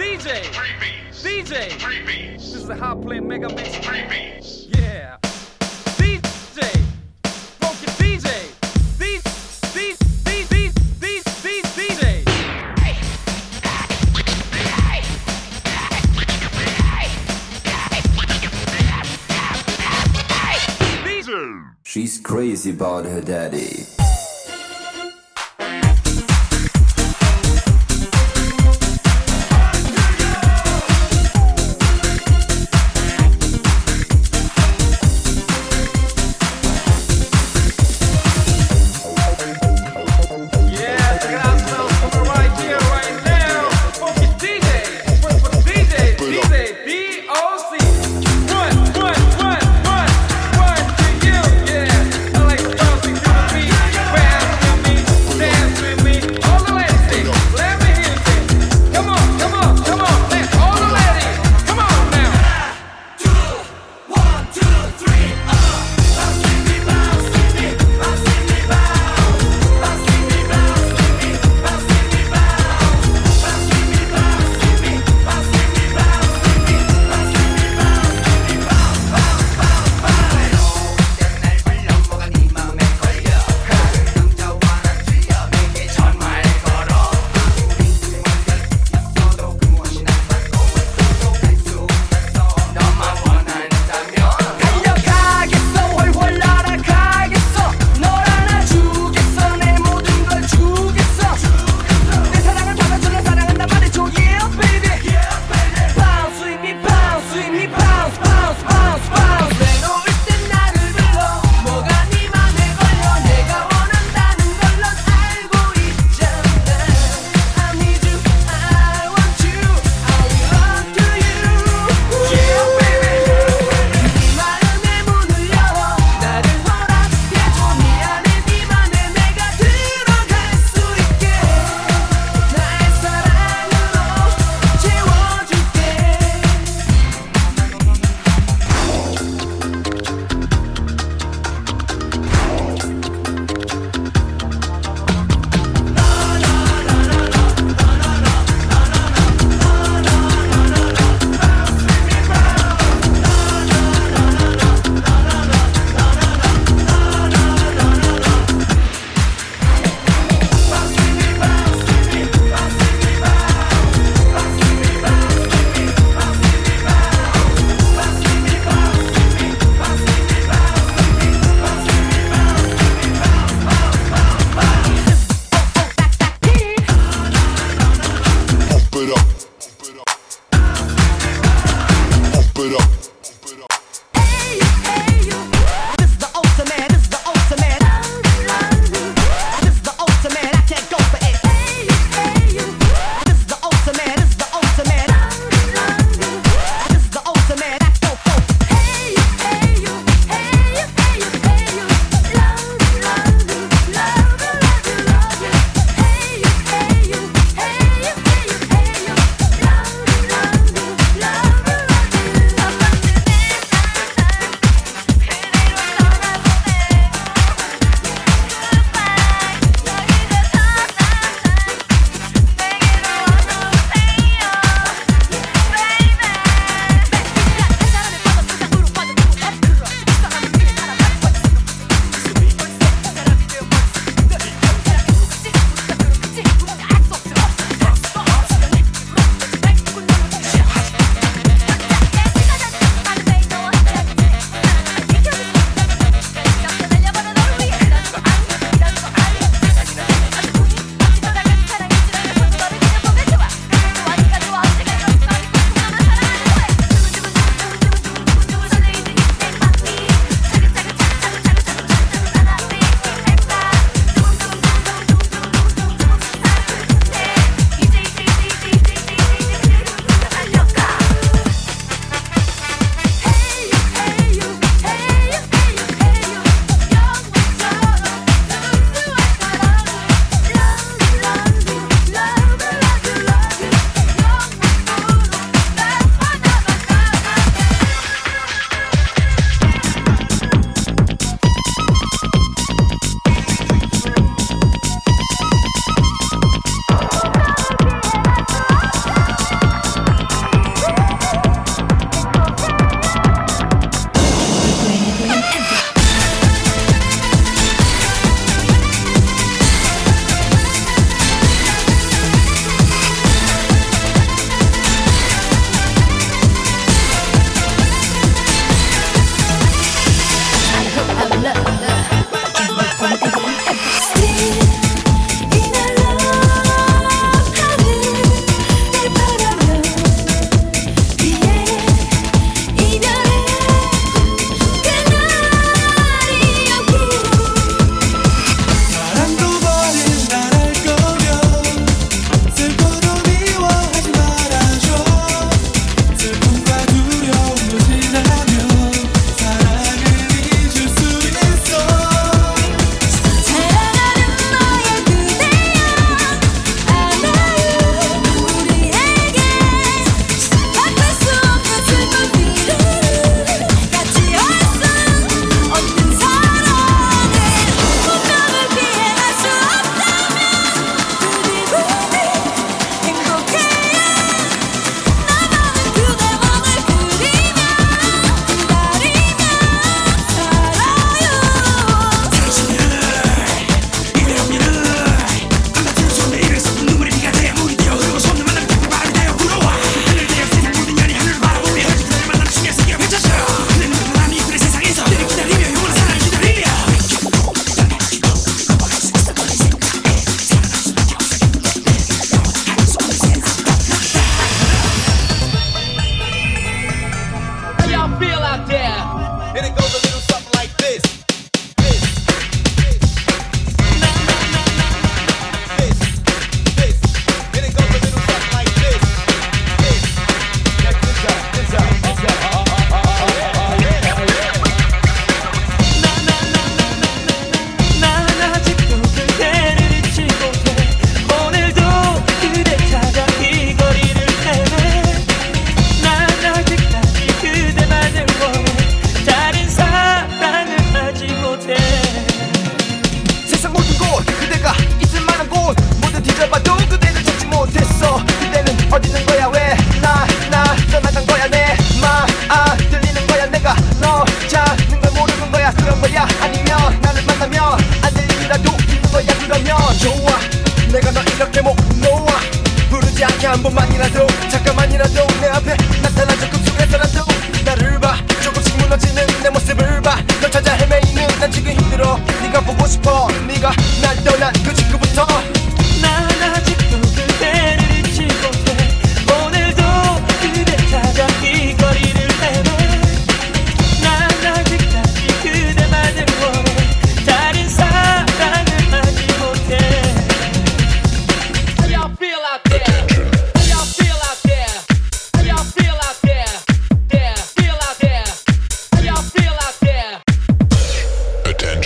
DJ. Three beats. DJ. Three beats. This is a hot play mega mix. Three beats. Yeah. DJ. Funky DJ. DJ. DJ. DJ. DJ. DJ. She's crazy about her daddy.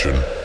Nation.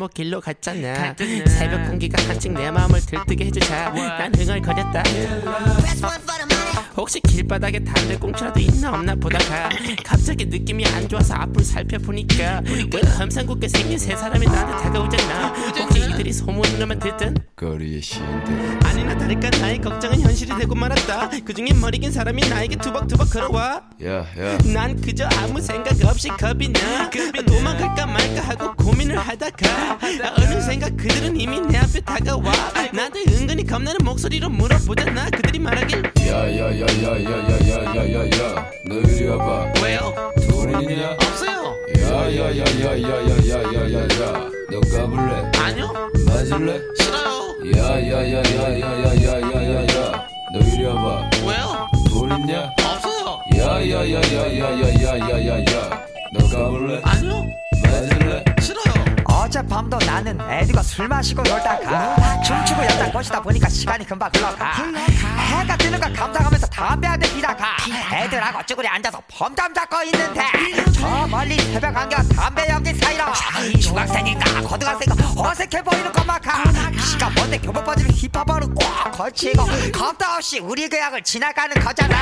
골목 길로 갔잖아. 새벽 공기가 한층 내 마음을 들뜨게 해주자. 난 흥얼거렸다. 혹시 길바닥에 담배 꽁초라도 있나 없나 보다가 갑자기 느낌이 안 좋아서 앞을 살펴보니까 왜 험상궂게 생긴 세 사람이 나한테 다가오잖아. 혹시 이들이 소문으로만 듣던 거리의 시인들. 아니나 다를까 나의 걱정은 현실이 되고 말았다. 그중에 머리 긴 사람이 나에게 투벅투벅 걸어와. 난 그저 아무 생각 없이 겁이 나. 도망갈까 말까 하고 고민을 하다가 어느 생각 그들은 이미 내 앞에 다가와. 나한테 은근히 겁나는 목소리로 물어보잖아. 그들이 말하길. 야야야야야야야야야야. 너 이리 와봐. 왜요? 돈 있냐? 없어요 야야야야야야야야야야 너 까불래 아니요 맞을래 싫어요 야야야야야야야야야야야 너 이리 와봐 왜요? 돈 있냐 없어요 야야야야야야야야야야 너 까불래 아니요 맞을래 싫 어젯밤도 나는 애들과 술 마시고 놀다가. 춤추고 여자 것이다 보니까 시간이 금방 흘러가. 해가 뜨는 걸 감상하면서 담배 한대 피다가 애들하고 쭈그리 앉아서 범잠 잡고 있는데 저 멀리 새벽 안개와 담배 연기 사이로 중학생인가 고등학생인가 어색해 보이는 꼬마가. 시가 뭔데 교복 바지를 힙합으로 꽉 걸치고 겁도 없이 우리 교양을 지나가는 거잖아.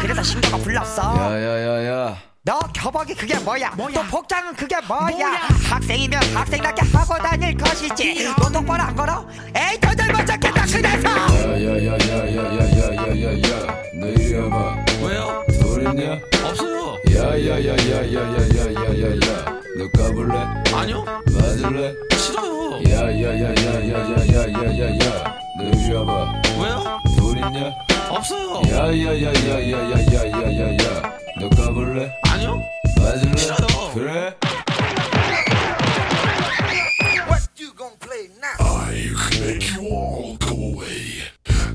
그래서 신고가 불렀어. 야야야야 너 교복이 그게 뭐야? 또 복장은 그게 뭐야? 학생이면 학생답게 하고 다닐 것이지. 너 똑바로 안 걸어? 에이 더 잘못잡겠다 그래서. 야야야야야야야야야야 너 이리 와봐 왜요? 돈 있냐 없어요 야야야야야야야야야야 너 까불래 아니요 맞을래 싫어요 야야야야야야야야야 너 이리 와봐 왜요? 돈 있냐 없어요 야야야야야야야야야 너 까불래 아니요 맞을래 싫어요. 그래 I can make you all go away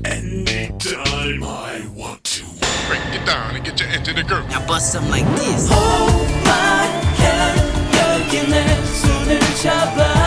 anytime I want to. Break it down and get your engine to go. I bust something like this 여기 내 손을 잡아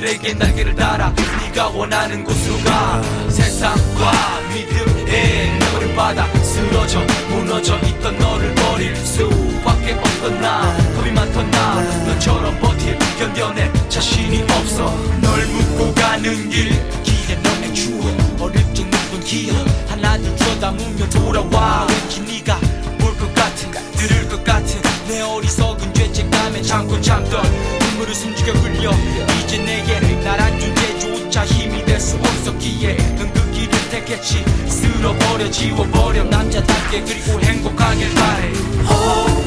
누구들에게 날개를 달아 네가 원하는 곳으로 가. 세상과 믿음에 너를 받아 쓰러져 무너져 있던 너를 버릴 수밖에 없던 나. 겁이 많던 나. 너처럼 버틸 견뎌낼 자신이 없어. 널 묻고 가는 길 기대 너의 추억. 어릴 적 묵은 기억 하나 둘 쳐다보며 돌아와. 왠지 네가 볼것 같은 들을 것 같은 내 어리석은 죄책감에 참고 참던 눈물을 숨죽여 흘려. 이제 내게는 나란 존재조차 힘이 될 수 없었기에 넌그 길을 택했지. 쓸어버려 지워버려 남자답게 그리고 행복하길 바래. Hold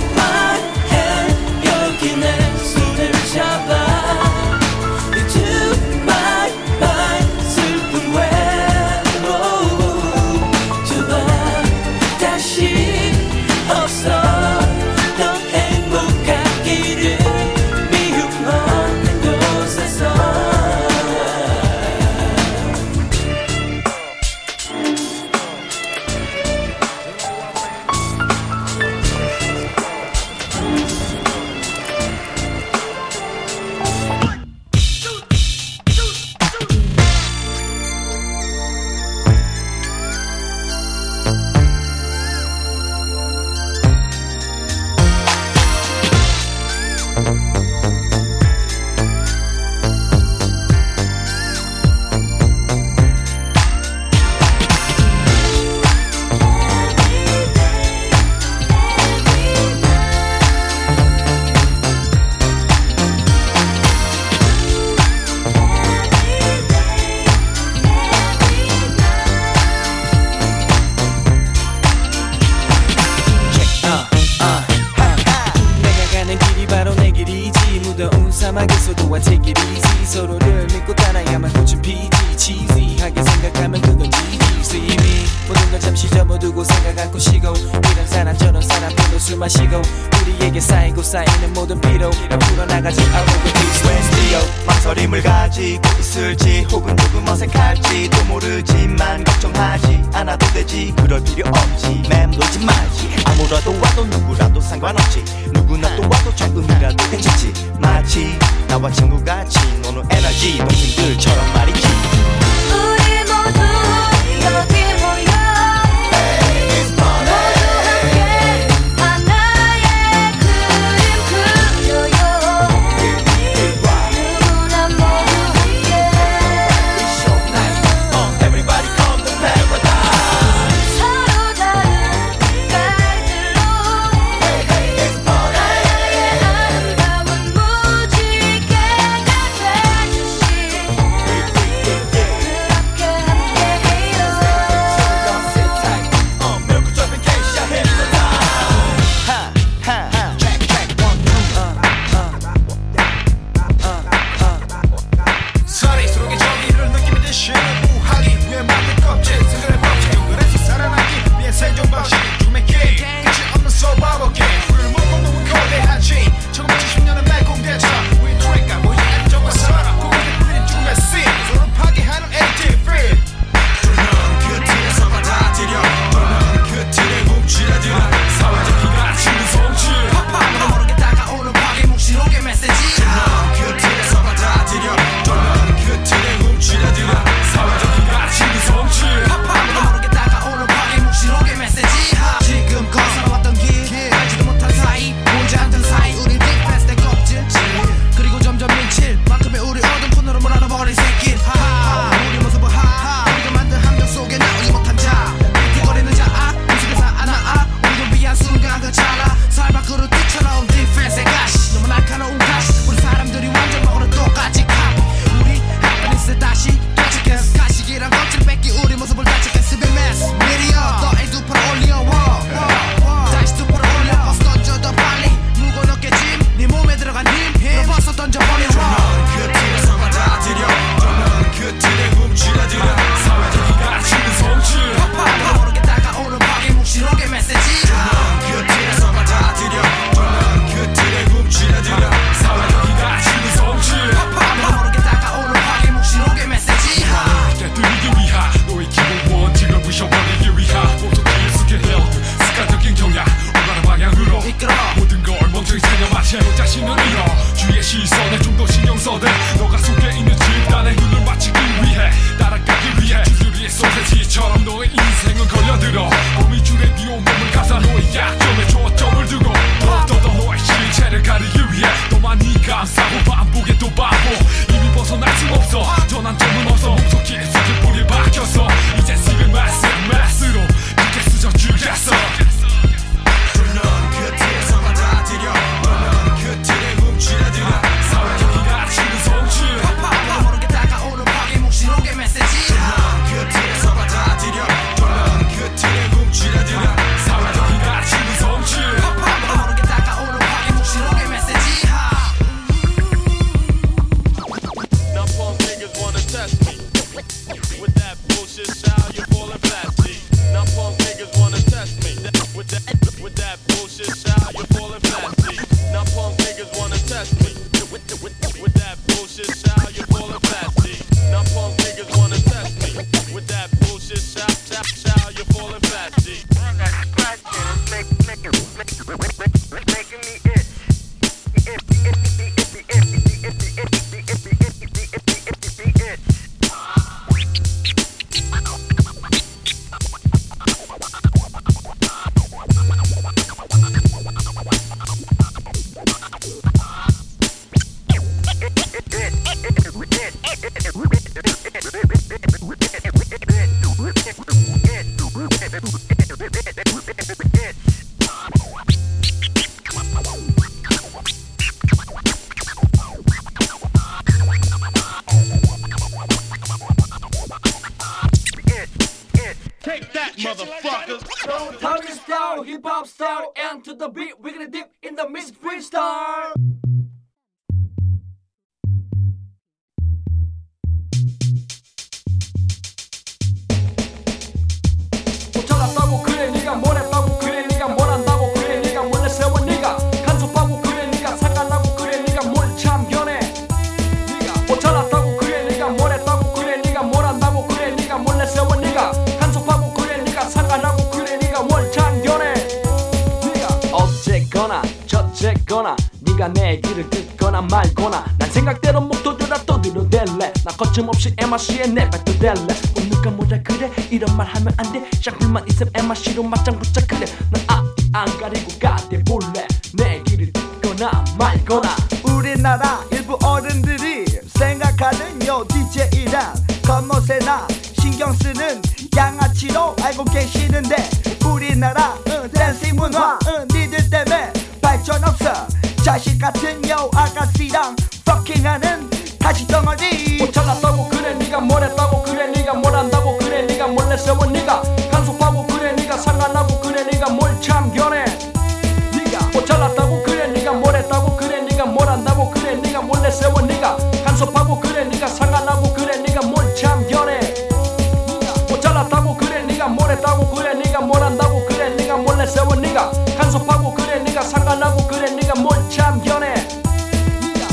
네가 간섭하고 그래 네가 상관하고 그래 네가 뭘 참견해?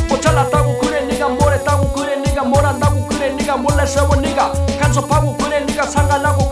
못 잘났다고 그래 네가 뭘 했다고 그래 네가 뭘 한다고 그래 네가 몰래 세워 네가 간섭하고 그래 네가 상관하고